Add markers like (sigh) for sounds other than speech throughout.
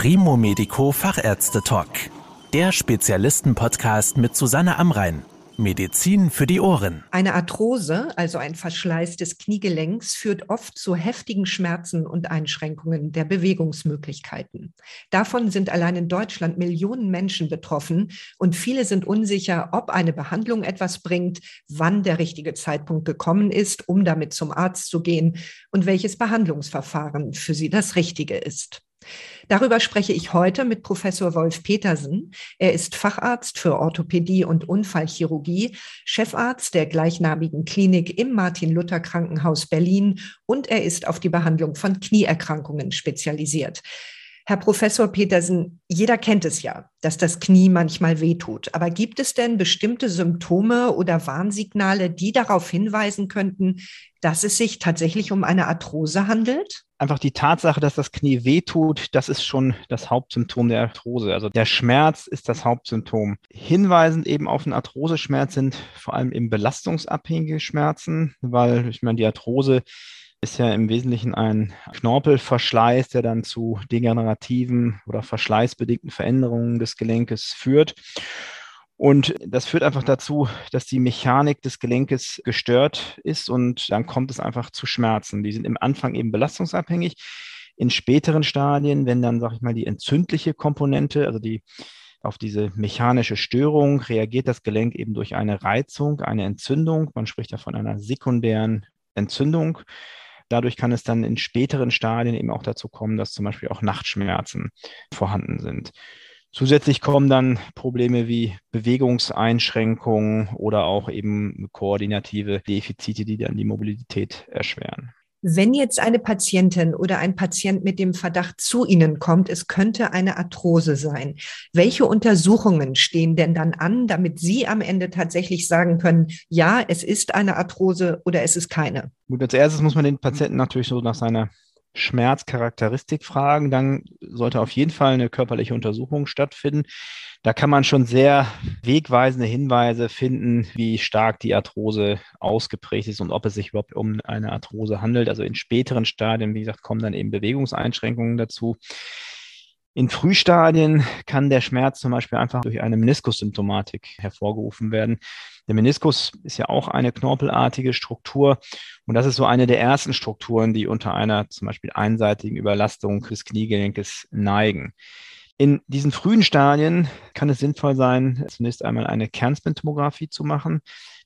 Primo Medico Fachärzte Talk. Der Spezialisten-Podcast mit Susanne Amrein. Medizin für die Ohren. Eine Arthrose, also ein Verschleiß des Kniegelenks, führt oft zu heftigen Schmerzen und Einschränkungen der Bewegungsmöglichkeiten. Davon sind allein in Deutschland Millionen Menschen betroffen und viele sind unsicher, ob eine Behandlung etwas bringt, wann der richtige Zeitpunkt gekommen ist, um damit zum Arzt zu gehen und welches Behandlungsverfahren für sie das Richtige ist. Darüber spreche ich heute mit Professor Wolf Petersen. Er ist Facharzt für Orthopädie und Unfallchirurgie, Chefarzt der gleichnamigen Klinik im Martin-Luther Krankenhaus Berlin und er ist auf die Behandlung von Knieerkrankungen spezialisiert. Herr Professor Petersen, jeder kennt es ja, dass das Knie manchmal wehtut. Aber gibt es denn bestimmte Symptome oder Warnsignale, die darauf hinweisen könnten, dass es sich tatsächlich um eine Arthrose handelt? Einfach die Tatsache, dass das Knie wehtut, das ist schon das Hauptsymptom der Arthrose. Also der Schmerz ist das Hauptsymptom. Hinweisend eben auf einen Arthroseschmerz sind vor allem eben belastungsabhängige Schmerzen, weil ich meine, die Arthrose ist ja im Wesentlichen ein Knorpelverschleiß, der dann zu degenerativen oder verschleißbedingten Veränderungen des Gelenkes führt. Und das führt einfach dazu, dass die Mechanik des Gelenkes gestört ist und dann kommt es einfach zu Schmerzen. Die sind im Anfang eben belastungsabhängig. In späteren Stadien, wenn dann, sag ich mal, die entzündliche Komponente, also die auf diese mechanische Störung reagiert das Gelenk eben durch eine Reizung, eine Entzündung. Man spricht ja von einer sekundären Entzündung. Dadurch kann es dann in späteren Stadien eben auch dazu kommen, dass zum Beispiel auch Nachtschmerzen vorhanden sind. Zusätzlich kommen dann Probleme wie Bewegungseinschränkungen oder auch eben koordinative Defizite, die dann die Mobilität erschweren. Wenn jetzt eine Patientin oder ein Patient mit dem Verdacht zu Ihnen kommt, es könnte eine Arthrose sein, welche Untersuchungen stehen denn dann an, damit Sie am Ende tatsächlich sagen können, ja, es ist eine Arthrose oder es ist keine? Gut, als erstes muss man den Patienten natürlich so nach seiner Schmerzcharakteristik fragen, dann sollte auf jeden Fall eine körperliche Untersuchung stattfinden. Da kann man schon sehr wegweisende Hinweise finden, wie stark die Arthrose ausgeprägt ist und ob es sich überhaupt um eine Arthrose handelt. Also in späteren Stadien, wie gesagt, kommen dann eben Bewegungseinschränkungen dazu. In Frühstadien kann der Schmerz zum Beispiel einfach durch eine Meniskussymptomatik hervorgerufen werden. Der Meniskus ist ja auch eine knorpelartige Struktur und das ist so eine der ersten Strukturen, die unter einer zum Beispiel einseitigen Überlastung des Kniegelenkes neigen. In diesen frühen Stadien kann es sinnvoll sein, zunächst einmal eine Kernspintomographie zu machen.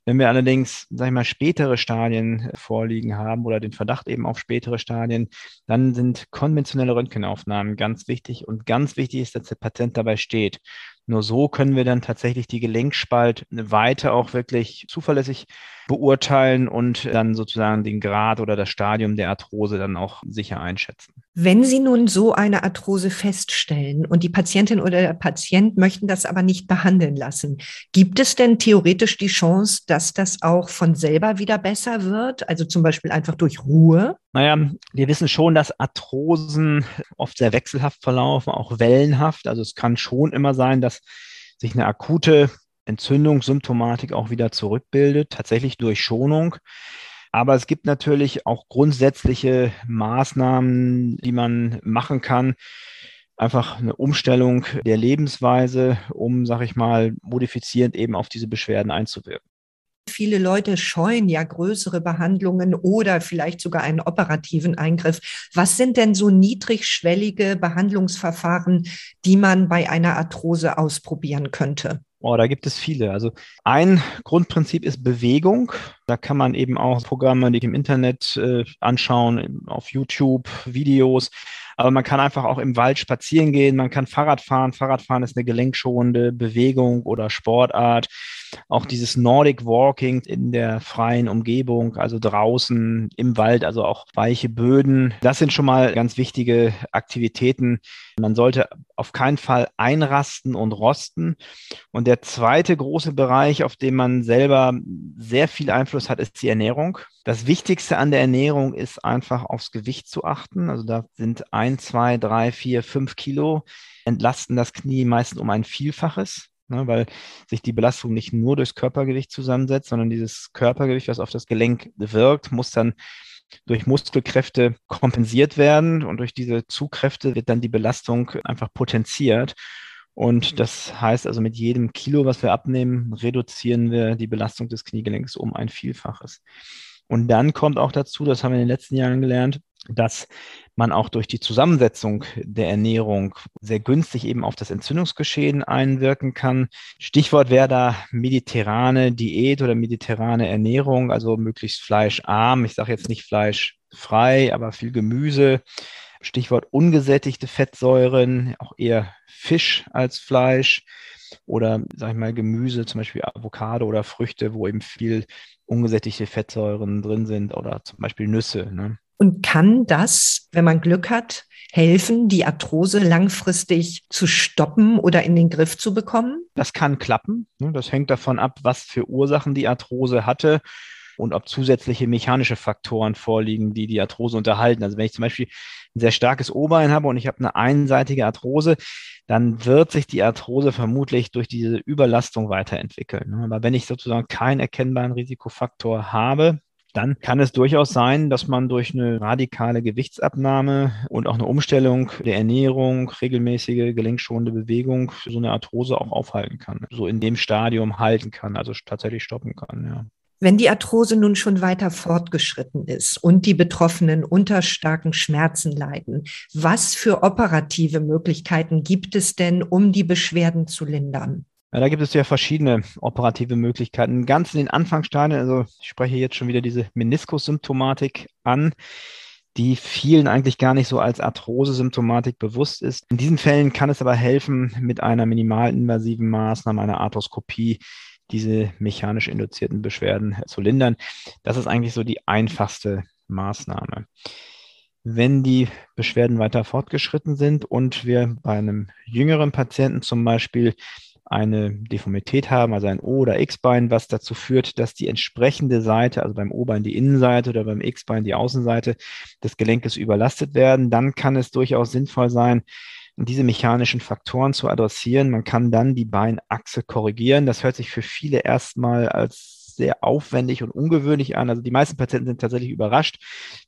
Wenn wir allerdings, sag ich mal, spätere Stadien vorliegen haben oder den Verdacht eben auf spätere Stadien, dann sind konventionelle Röntgenaufnahmen ganz wichtig und ganz wichtig ist, dass der Patient dabei steht. Nur so können wir dann tatsächlich die Gelenkspalt weiter auch wirklich zuverlässig beurteilen und dann sozusagen den Grad oder das Stadium der Arthrose dann auch sicher einschätzen. Wenn Sie nun so eine Arthrose feststellen und die Patientin oder der Patient möchten das aber nicht behandeln lassen, gibt es denn theoretisch die Chance, dass das auch von selber wieder besser wird? Also zum Beispiel einfach durch Ruhe? Naja, wir wissen schon, dass Arthrosen oft sehr wechselhaft verlaufen, auch wellenhaft. Also es kann schon immer sein, dass sich eine akute Entzündungssymptomatik auch wieder zurückbildet, tatsächlich durch Schonung. Aber es gibt natürlich auch grundsätzliche Maßnahmen, die man machen kann. Einfach eine Umstellung der Lebensweise, um, sag ich mal, modifizierend eben auf diese Beschwerden einzuwirken. Viele Leute scheuen ja größere Behandlungen oder vielleicht sogar einen operativen Eingriff. Was sind denn so niedrigschwellige Behandlungsverfahren, die man bei einer Arthrose ausprobieren könnte? Oh, da gibt es viele. Also ein Grundprinzip ist Bewegung. Da kann man eben auch Programme, die im Internet äh, anschauen, auf YouTube, Videos. Aber man kann einfach auch im Wald spazieren gehen, man kann Fahrrad fahren. Fahrradfahren ist eine gelenkschonende Bewegung oder Sportart. Auch dieses Nordic Walking in der freien Umgebung, also draußen im Wald, also auch weiche Böden. Das sind schon mal ganz wichtige Aktivitäten. Man sollte auf keinen Fall einrasten und rosten. Und der zweite große Bereich, auf den man selber sehr viel Einfluss hat, ist die Ernährung. Das Wichtigste an der Ernährung ist einfach aufs Gewicht zu achten. Also da sind ein, zwei, drei, vier, fünf Kilo entlasten das Knie meistens um ein Vielfaches, ne, weil sich die Belastung nicht nur durchs Körpergewicht zusammensetzt, sondern dieses Körpergewicht, was auf das Gelenk wirkt, muss dann durch Muskelkräfte kompensiert werden und durch diese Zugkräfte wird dann die Belastung einfach potenziert. Und das heißt also, mit jedem Kilo, was wir abnehmen, reduzieren wir die Belastung des Kniegelenks um ein Vielfaches. Und dann kommt auch dazu, das haben wir in den letzten Jahren gelernt, dass man auch durch die Zusammensetzung der Ernährung sehr günstig eben auf das Entzündungsgeschehen einwirken kann. Stichwort wäre da mediterrane Diät oder mediterrane Ernährung, also möglichst fleischarm. Ich sage jetzt nicht fleischfrei, aber viel Gemüse. Stichwort ungesättigte Fettsäuren, auch eher Fisch als Fleisch oder, sag ich mal, Gemüse, zum Beispiel Avocado oder Früchte, wo eben viel ungesättigte Fettsäuren drin sind oder zum Beispiel Nüsse. Ne? Und kann das, wenn man Glück hat, helfen, die Arthrose langfristig zu stoppen oder in den Griff zu bekommen? Das kann klappen. Ne? Das hängt davon ab, was für Ursachen die Arthrose hatte und ob zusätzliche mechanische Faktoren vorliegen, die die Arthrose unterhalten. Also wenn ich zum Beispiel ein sehr starkes Oberbein habe und ich habe eine einseitige Arthrose, dann wird sich die Arthrose vermutlich durch diese Überlastung weiterentwickeln. Ne? Aber wenn ich sozusagen keinen erkennbaren Risikofaktor habe, dann kann es durchaus sein, dass man durch eine radikale Gewichtsabnahme und auch eine Umstellung der Ernährung, regelmäßige gelenkschonende Bewegung so eine Arthrose auch aufhalten kann, so in dem Stadium halten kann, also tatsächlich stoppen kann, ja. Wenn die Arthrose nun schon weiter fortgeschritten ist und die Betroffenen unter starken Schmerzen leiden, was für operative Möglichkeiten gibt es denn, um die Beschwerden zu lindern? Ja, da gibt es ja verschiedene operative Möglichkeiten. Ganz in den Anfangsstadien, also ich spreche jetzt schon wieder diese Meniskussymptomatik an, die vielen eigentlich gar nicht so als Arthrose-Symptomatik bewusst ist. In diesen Fällen kann es aber helfen, mit einer minimalinvasiven Maßnahme, einer Arthroskopie, diese mechanisch induzierten Beschwerden zu lindern. Das ist eigentlich so die einfachste Maßnahme. Wenn die Beschwerden weiter fortgeschritten sind und wir bei einem jüngeren Patienten zum Beispiel eine Deformität haben, also ein O- oder X-Bein, was dazu führt, dass die entsprechende Seite, also beim O-Bein die Innenseite oder beim X-Bein die Außenseite des Gelenkes überlastet werden, dann kann es durchaus sinnvoll sein, diese mechanischen Faktoren zu adressieren. Man kann dann die Beinachse korrigieren. Das hört sich für viele erstmal als sehr aufwendig und ungewöhnlich an. Also die meisten Patienten sind tatsächlich überrascht,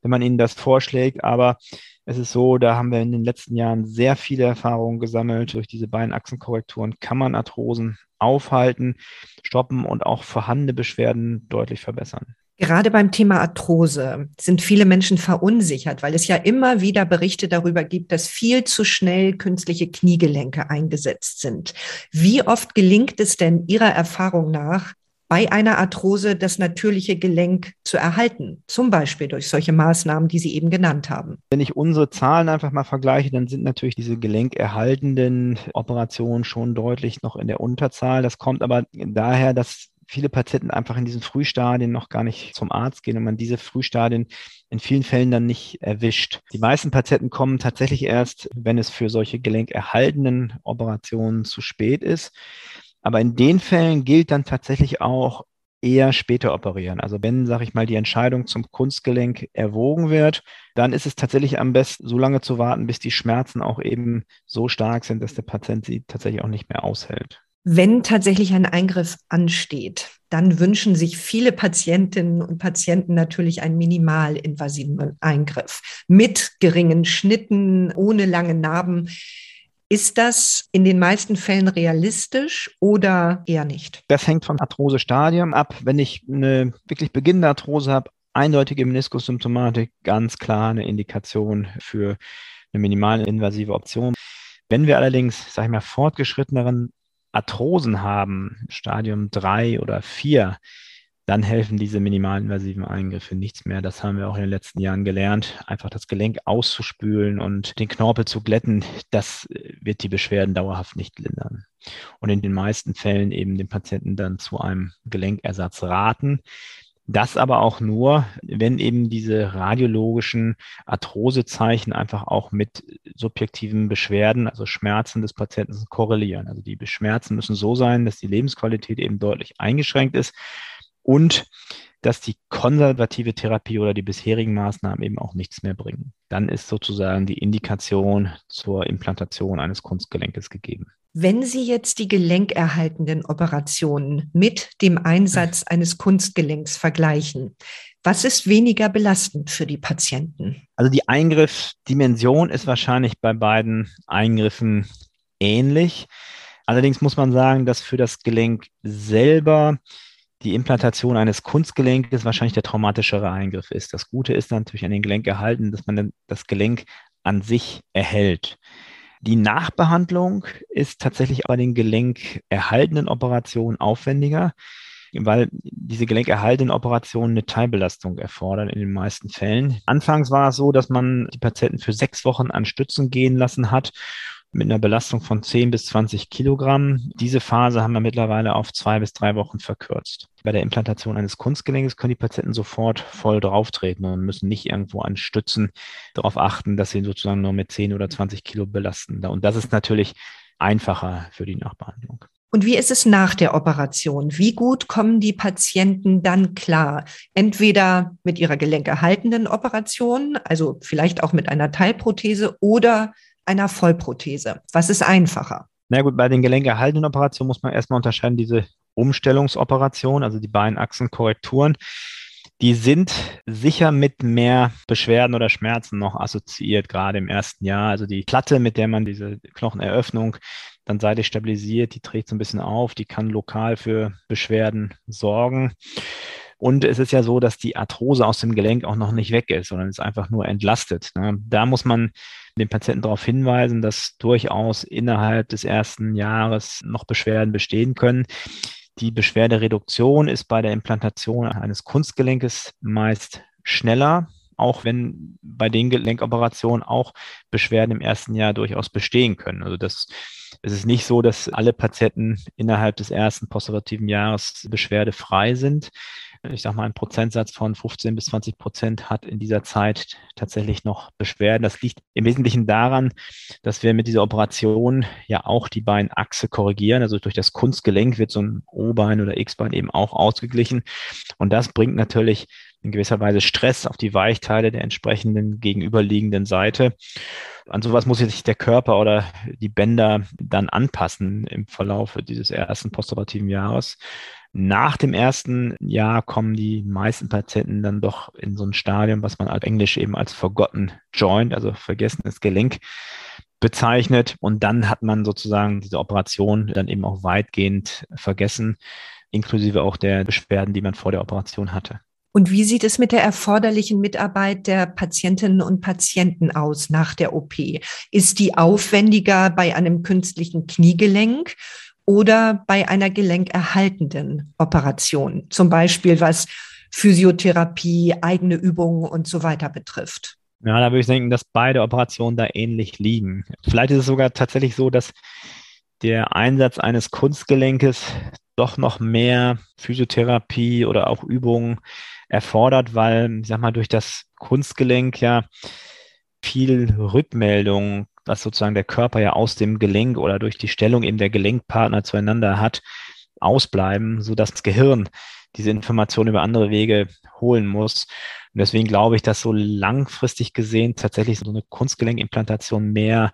wenn man ihnen das vorschlägt, aber es ist so, da haben wir in den letzten Jahren sehr viele Erfahrungen gesammelt. Durch diese Beinachsenkorrekturen kann man Arthrosen aufhalten, stoppen und auch vorhandene Beschwerden deutlich verbessern. Gerade beim Thema Arthrose sind viele Menschen verunsichert, weil es ja immer wieder Berichte darüber gibt, dass viel zu schnell künstliche Kniegelenke eingesetzt sind. Wie oft gelingt es denn Ihrer Erfahrung nach, bei einer Arthrose das natürliche Gelenk zu erhalten, zum Beispiel durch solche Maßnahmen, die Sie eben genannt haben. Wenn ich unsere Zahlen einfach mal vergleiche, dann sind natürlich diese gelenkerhaltenden Operationen schon deutlich noch in der Unterzahl. Das kommt aber daher, dass viele Patienten einfach in diesen Frühstadien noch gar nicht zum Arzt gehen und man diese Frühstadien in vielen Fällen dann nicht erwischt. Die meisten Patienten kommen tatsächlich erst, wenn es für solche gelenkerhaltenden Operationen zu spät ist. Aber in den Fällen gilt dann tatsächlich auch eher später operieren. Also wenn, sage ich mal, die Entscheidung zum Kunstgelenk erwogen wird, dann ist es tatsächlich am besten, so lange zu warten, bis die Schmerzen auch eben so stark sind, dass der Patient sie tatsächlich auch nicht mehr aushält. Wenn tatsächlich ein Eingriff ansteht, dann wünschen sich viele Patientinnen und Patienten natürlich einen minimalinvasiven Eingriff mit geringen Schnitten, ohne lange Narben. Ist das in den meisten Fällen realistisch oder eher nicht? Das hängt vom Arthrosestadium ab. Wenn ich eine wirklich beginnende Arthrose habe, eindeutige Meniskussymptomatik, ganz klar eine Indikation für eine minimalinvasive Option. Wenn wir allerdings, sage ich mal, fortgeschritteneren Arthrosen haben, Stadium 3 oder 4, dann helfen diese minimalinvasiven Eingriffe nichts mehr. Das haben wir auch in den letzten Jahren gelernt. Einfach das Gelenk auszuspülen und den Knorpel zu glätten, das wird die Beschwerden dauerhaft nicht lindern. Und in den meisten Fällen eben den Patienten dann zu einem Gelenkersatz raten. Das aber auch nur, wenn eben diese radiologischen Arthrosezeichen einfach auch mit subjektiven Beschwerden, also Schmerzen des Patienten korrelieren. Also die Schmerzen müssen so sein, dass die Lebensqualität eben deutlich eingeschränkt ist und dass die konservative Therapie oder die bisherigen Maßnahmen eben auch nichts mehr bringen. Dann ist sozusagen die Indikation zur Implantation eines Kunstgelenkes gegeben. Wenn Sie jetzt die gelenkerhaltenden Operationen mit dem Einsatz (laughs) eines Kunstgelenks vergleichen, was ist weniger belastend für die Patienten? Also die Eingriffsdimension ist wahrscheinlich bei beiden Eingriffen ähnlich. Allerdings muss man sagen, dass für das Gelenk selber die Implantation eines Kunstgelenkes wahrscheinlich der traumatischere Eingriff ist. Das Gute ist natürlich an den Gelenk erhalten, dass man das Gelenk an sich erhält. Die Nachbehandlung ist tatsächlich bei den gelenkerhaltenen Operationen aufwendiger, weil diese gelenkerhaltenen Operationen eine Teilbelastung erfordern in den meisten Fällen. Anfangs war es so, dass man die Patienten für sechs Wochen an Stützen gehen lassen hat mit einer Belastung von 10 bis 20 Kilogramm. Diese Phase haben wir mittlerweile auf zwei bis drei Wochen verkürzt. Bei der Implantation eines Kunstgelenkes können die Patienten sofort voll drauftreten und müssen nicht irgendwo an Stützen darauf achten, dass sie sozusagen nur mit 10 oder 20 Kilo belasten. Und das ist natürlich einfacher für die Nachbehandlung. Und wie ist es nach der Operation? Wie gut kommen die Patienten dann klar? Entweder mit ihrer gelenkerhaltenden Operation, also vielleicht auch mit einer Teilprothese oder einer Vollprothese? Was ist einfacher? Na gut, bei den gelenkerhaltenden Operationen muss man erstmal unterscheiden, diese Umstellungsoperation, also die Beinachsenkorrekturen, die sind sicher mit mehr Beschwerden oder Schmerzen noch assoziiert, gerade im ersten Jahr. Also die Platte, mit der man diese Knocheneröffnung dann seitlich stabilisiert, die trägt so ein bisschen auf, die kann lokal für Beschwerden sorgen. Und es ist ja so, dass die Arthrose aus dem Gelenk auch noch nicht weg ist, sondern ist einfach nur entlastet. Ne? Da muss man den Patienten darauf hinweisen, dass durchaus innerhalb des ersten Jahres noch Beschwerden bestehen können. Die Beschwerdereduktion ist bei der Implantation eines Kunstgelenkes meist schneller, auch wenn bei den Gelenkoperationen auch Beschwerden im ersten Jahr durchaus bestehen können. Also das es ist nicht so, dass alle Patienten innerhalb des ersten postoperativen Jahres beschwerdefrei sind ich sage mal, ein Prozentsatz von 15 bis 20 Prozent hat in dieser Zeit tatsächlich noch Beschwerden. Das liegt im Wesentlichen daran, dass wir mit dieser Operation ja auch die Beinachse korrigieren. Also durch das Kunstgelenk wird so ein O-Bein oder X-Bein eben auch ausgeglichen. Und das bringt natürlich in gewisser Weise Stress auf die Weichteile der entsprechenden gegenüberliegenden Seite. An sowas muss sich der Körper oder die Bänder dann anpassen im Verlauf dieses ersten postoperativen Jahres. Nach dem ersten Jahr kommen die meisten Patienten dann doch in so ein Stadium, was man als Englisch eben als Forgotten Joint, also vergessenes Gelenk, bezeichnet. Und dann hat man sozusagen diese Operation dann eben auch weitgehend vergessen, inklusive auch der Beschwerden, die man vor der Operation hatte. Und wie sieht es mit der erforderlichen Mitarbeit der Patientinnen und Patienten aus nach der OP? Ist die aufwendiger bei einem künstlichen Kniegelenk oder bei einer gelenkerhaltenden Operation, zum Beispiel was Physiotherapie, eigene Übungen und so weiter betrifft. Ja, da würde ich denken, dass beide Operationen da ähnlich liegen. Vielleicht ist es sogar tatsächlich so, dass der Einsatz eines Kunstgelenkes doch noch mehr Physiotherapie oder auch Übungen erfordert, weil, ich sag mal, durch das Kunstgelenk ja viel Rückmeldung was sozusagen der Körper ja aus dem Gelenk oder durch die Stellung eben der Gelenkpartner zueinander hat, ausbleiben, sodass das Gehirn diese Information über andere Wege holen muss. Und deswegen glaube ich, dass so langfristig gesehen tatsächlich so eine Kunstgelenkimplantation mehr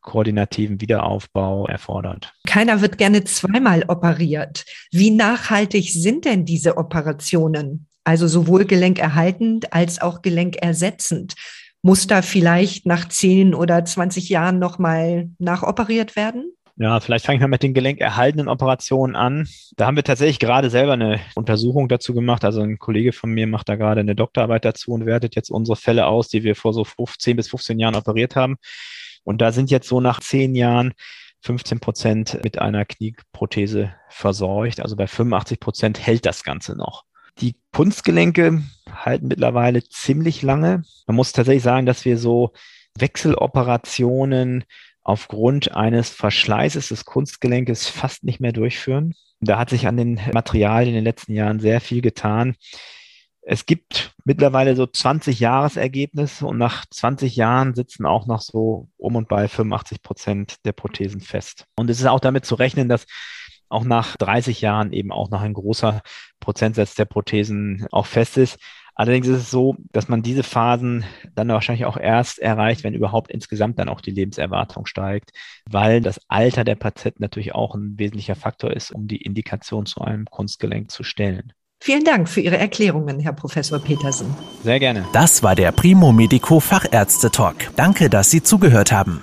koordinativen Wiederaufbau erfordert. Keiner wird gerne zweimal operiert. Wie nachhaltig sind denn diese Operationen? Also sowohl gelenkerhaltend als auch gelenkersetzend muss da vielleicht nach 10 oder 20 Jahren nochmal nachoperiert werden? Ja, vielleicht fange ich mal mit den gelenkerhaltenen Operationen an. Da haben wir tatsächlich gerade selber eine Untersuchung dazu gemacht. Also ein Kollege von mir macht da gerade eine Doktorarbeit dazu und wertet jetzt unsere Fälle aus, die wir vor so 15 bis 15 Jahren operiert haben. Und da sind jetzt so nach 10 Jahren 15 Prozent mit einer Knieprothese versorgt. Also bei 85 Prozent hält das Ganze noch. Die Kunstgelenke halten mittlerweile ziemlich lange. Man muss tatsächlich sagen, dass wir so Wechseloperationen aufgrund eines Verschleißes des Kunstgelenkes fast nicht mehr durchführen. Da hat sich an den Materialien in den letzten Jahren sehr viel getan. Es gibt mittlerweile so 20 Jahresergebnisse und nach 20 Jahren sitzen auch noch so um und bei 85 Prozent der Prothesen fest. Und es ist auch damit zu rechnen, dass auch nach 30 Jahren eben auch noch ein großer Prozentsatz der Prothesen auch fest ist. Allerdings ist es so, dass man diese Phasen dann wahrscheinlich auch erst erreicht, wenn überhaupt insgesamt dann auch die Lebenserwartung steigt, weil das Alter der Patienten natürlich auch ein wesentlicher Faktor ist, um die Indikation zu einem Kunstgelenk zu stellen. Vielen Dank für Ihre Erklärungen, Herr Professor Petersen. Sehr gerne. Das war der Primo Medico Fachärzte Talk. Danke, dass Sie zugehört haben.